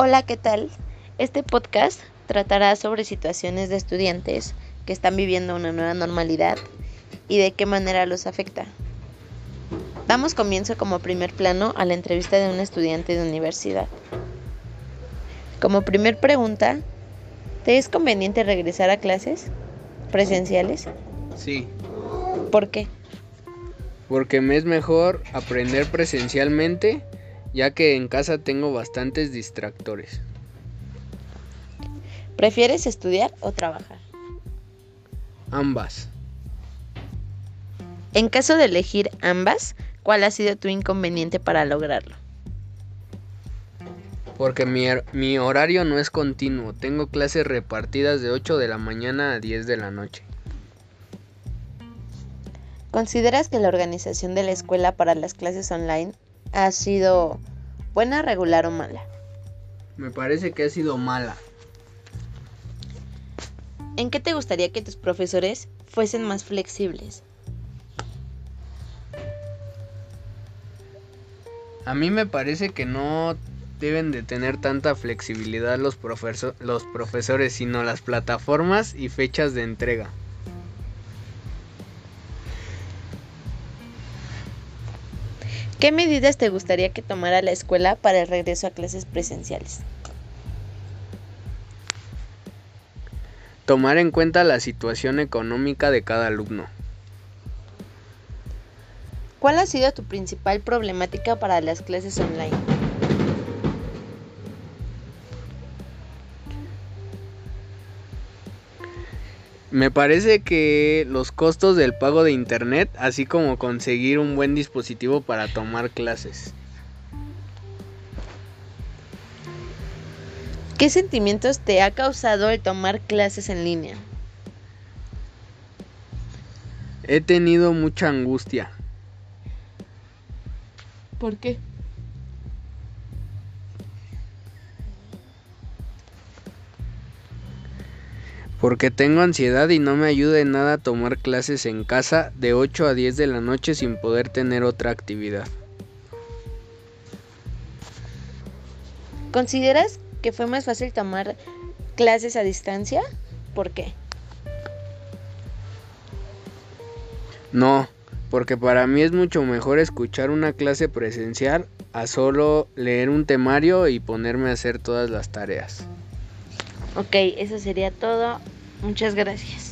Hola, ¿qué tal? Este podcast tratará sobre situaciones de estudiantes que están viviendo una nueva normalidad y de qué manera los afecta. Damos comienzo como primer plano a la entrevista de un estudiante de universidad. Como primer pregunta, ¿te es conveniente regresar a clases presenciales? Sí, ¿Por qué? porque me es mejor aprender presencialmente, ya que en casa tengo bastantes distractores. ¿Prefieres estudiar o trabajar? Ambas. En caso de elegir ambas, ¿cuál ha sido tu inconveniente para lograrlo? Porque mi, hor- mi horario no es continuo. Tengo clases repartidas de 8 de la mañana a 10 de la noche. ¿Consideras que la organización de la escuela para las clases online ha sido buena, regular o mala? Me parece que ha sido mala. ¿En qué te gustaría que tus profesores fuesen más flexibles? A mí me parece que no deben de tener tanta flexibilidad los, los profesores, sino las plataformas y fechas de entrega. ¿Qué medidas te gustaría que tomara la escuela para el regreso a clases presenciales? Tomar en cuenta la situación económica de cada alumno. ¿Cuál ha sido tu principal problemática para las clases online? Me parece que los costos del pago de internet, así como conseguir un buen dispositivo para tomar clases. ¿Qué sentimientos te ha causado el tomar clases en línea? He tenido mucha angustia, ¿Por qué? Porque tengo ansiedad y no me ayuda en nada tomar clases en casa de 8 a 10 de la noche sin poder tener otra actividad. ¿Consideras que fue más fácil tomar clases a distancia? ¿Por qué? No, porque para mí es mucho mejor escuchar una clase presencial a solo leer un temario y ponerme a hacer todas las tareas. Ok, eso sería todo. Muchas gracias.